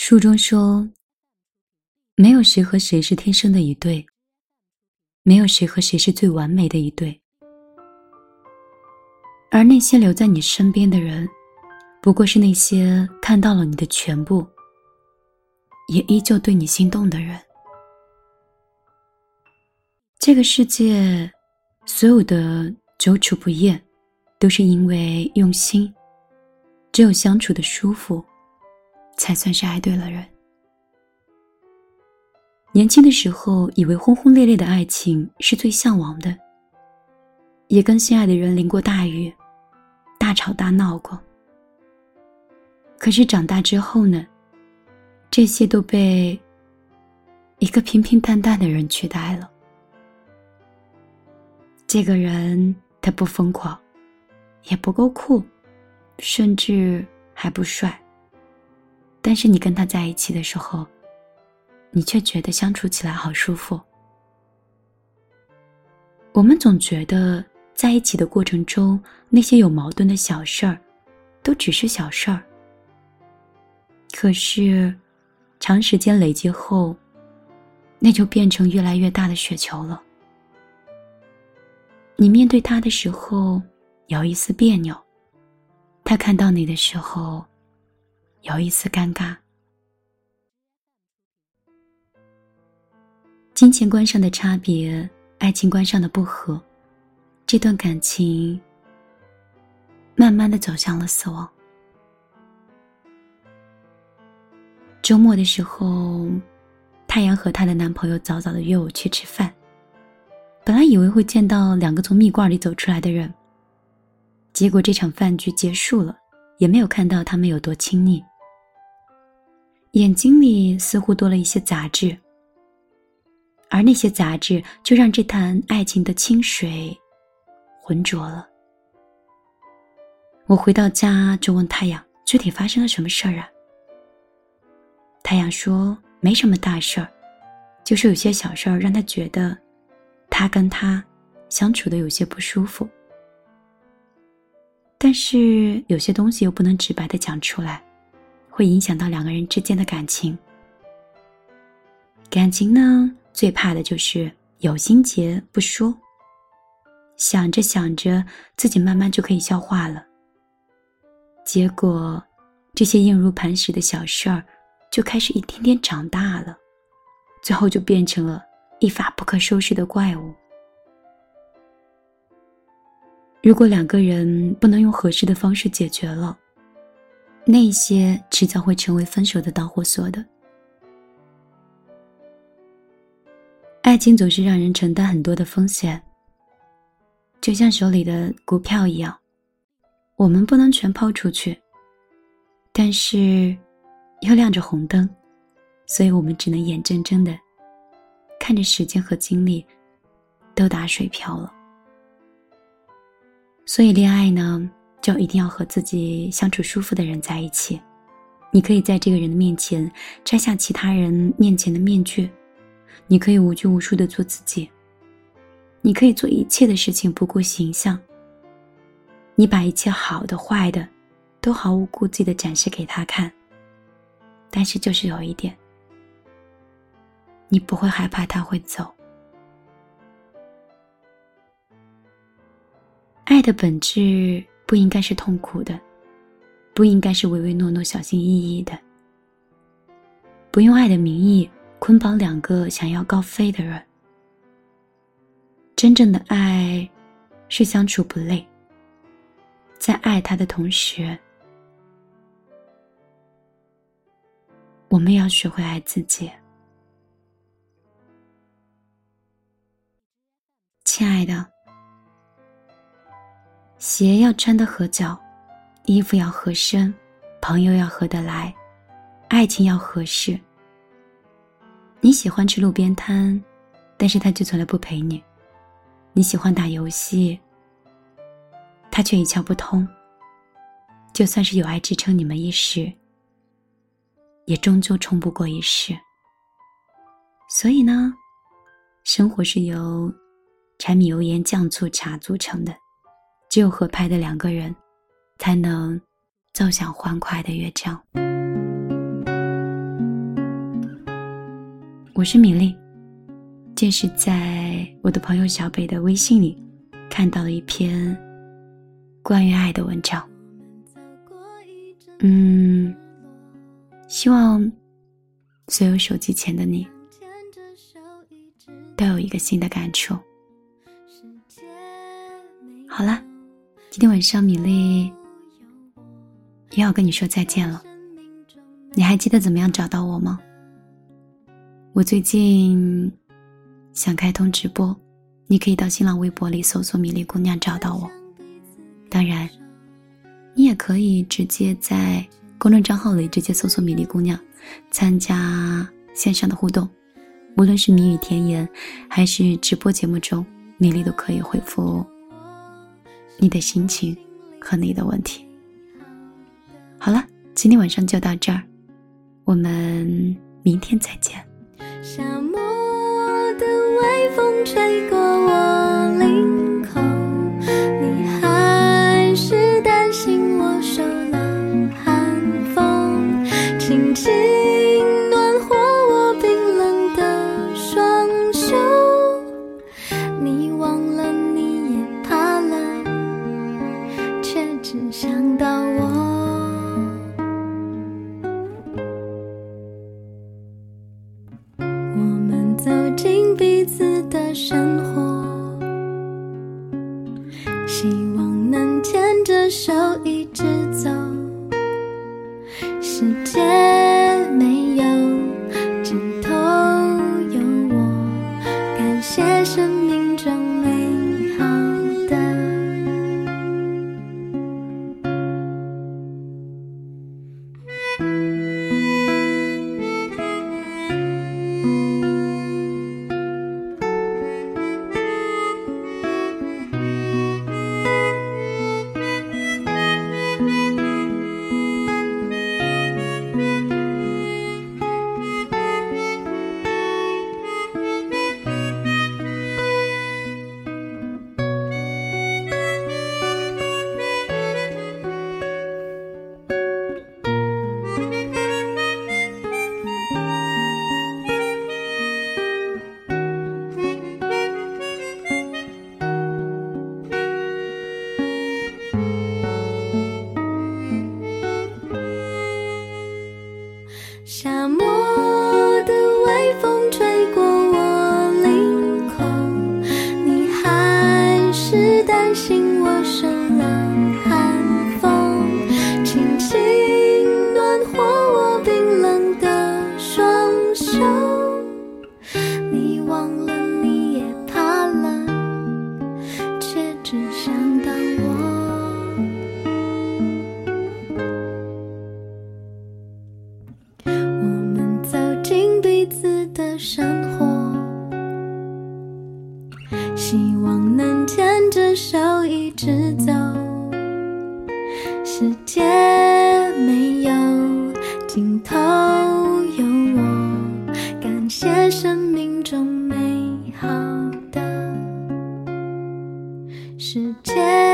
书中说，没有谁和谁是天生的一对，没有谁和谁是最完美的一对，而那些留在你身边的人，不过是那些看到了你的全部，也依旧对你心动的人。这个世界，所有的久处不厌，都是因为用心。只有相处的舒服。才算是爱对了人。年轻的时候，以为轰轰烈烈的爱情是最向往的，也跟心爱的人淋过大雨，大吵大闹过。可是长大之后呢，这些都被一个平平淡淡的人取代了。这个人他不疯狂，也不够酷，甚至还不帅。但是你跟他在一起的时候，你却觉得相处起来好舒服。我们总觉得在一起的过程中，那些有矛盾的小事儿，都只是小事儿。可是，长时间累积后，那就变成越来越大的雪球了。你面对他的时候，有一丝别扭；他看到你的时候，有一丝尴尬，金钱观上的差别，爱情观上的不合，这段感情慢慢的走向了死亡。周末的时候，太阳和她的男朋友早早的约我去吃饭，本来以为会见到两个从蜜罐里走出来的人，结果这场饭局结束了。也没有看到他们有多亲昵，眼睛里似乎多了一些杂质，而那些杂质就让这潭爱情的清水浑浊了。我回到家就问太阳：“具体发生了什么事儿啊？”太阳说：“没什么大事儿，就是有些小事儿让他觉得，他跟他相处的有些不舒服。”但是有些东西又不能直白的讲出来，会影响到两个人之间的感情。感情呢，最怕的就是有心结不说，想着想着自己慢慢就可以消化了。结果，这些硬如磐石的小事儿，就开始一天天长大了，最后就变成了一发不可收拾的怪物。如果两个人不能用合适的方式解决了，那些迟早会成为分手的导火索的。爱情总是让人承担很多的风险，就像手里的股票一样，我们不能全抛出去，但是又亮着红灯，所以我们只能眼睁睁的看着时间和精力都打水漂了。所以，恋爱呢，就一定要和自己相处舒服的人在一起。你可以在这个人的面前摘下其他人面前的面具，你可以无拘无束的做自己，你可以做一切的事情不顾形象。你把一切好的、坏的，都毫无顾忌的展示给他看。但是，就是有一点，你不会害怕他会走。爱的本质不应该是痛苦的，不应该是唯唯诺诺、小心翼翼的。不用爱的名义捆绑两个想要高飞的人。真正的爱，是相处不累。在爱他的同时，我们要学会爱自己。亲爱的。鞋要穿得合脚，衣服要合身，朋友要合得来，爱情要合适。你喜欢吃路边摊，但是他却从来不陪你；你喜欢打游戏，他却一窍不通。就算是有爱支撑你们一时，也终究冲不过一世。所以呢，生活是由柴米油盐酱醋茶组成的。只有合拍的两个人，才能奏响欢快的乐章。我是米粒。这是在我的朋友小北的微信里看到了一篇关于爱的文章。嗯，希望所有手机前的你都有一个新的感触。好了，今天晚上米粒也要跟你说再见了。你还记得怎么样找到我吗？我最近想开通直播，你可以到新浪微博里搜索“米粒姑娘”找到我。当然，你也可以直接在公众账号里直接搜索“米粒姑娘”，参加线上的互动。无论是谜语甜言，还是直播节目中，米粒都可以回复哦你的心情和你的问题。好了，今天晚上就到这儿，我们明天再见。沙漠手一沙漠的微风吹过我领口，你还是担心我受了寒风，轻轻暖和我冰冷的双手。希望能牵着手一直走。世界没有尽头有我感谢生命中美好的世界。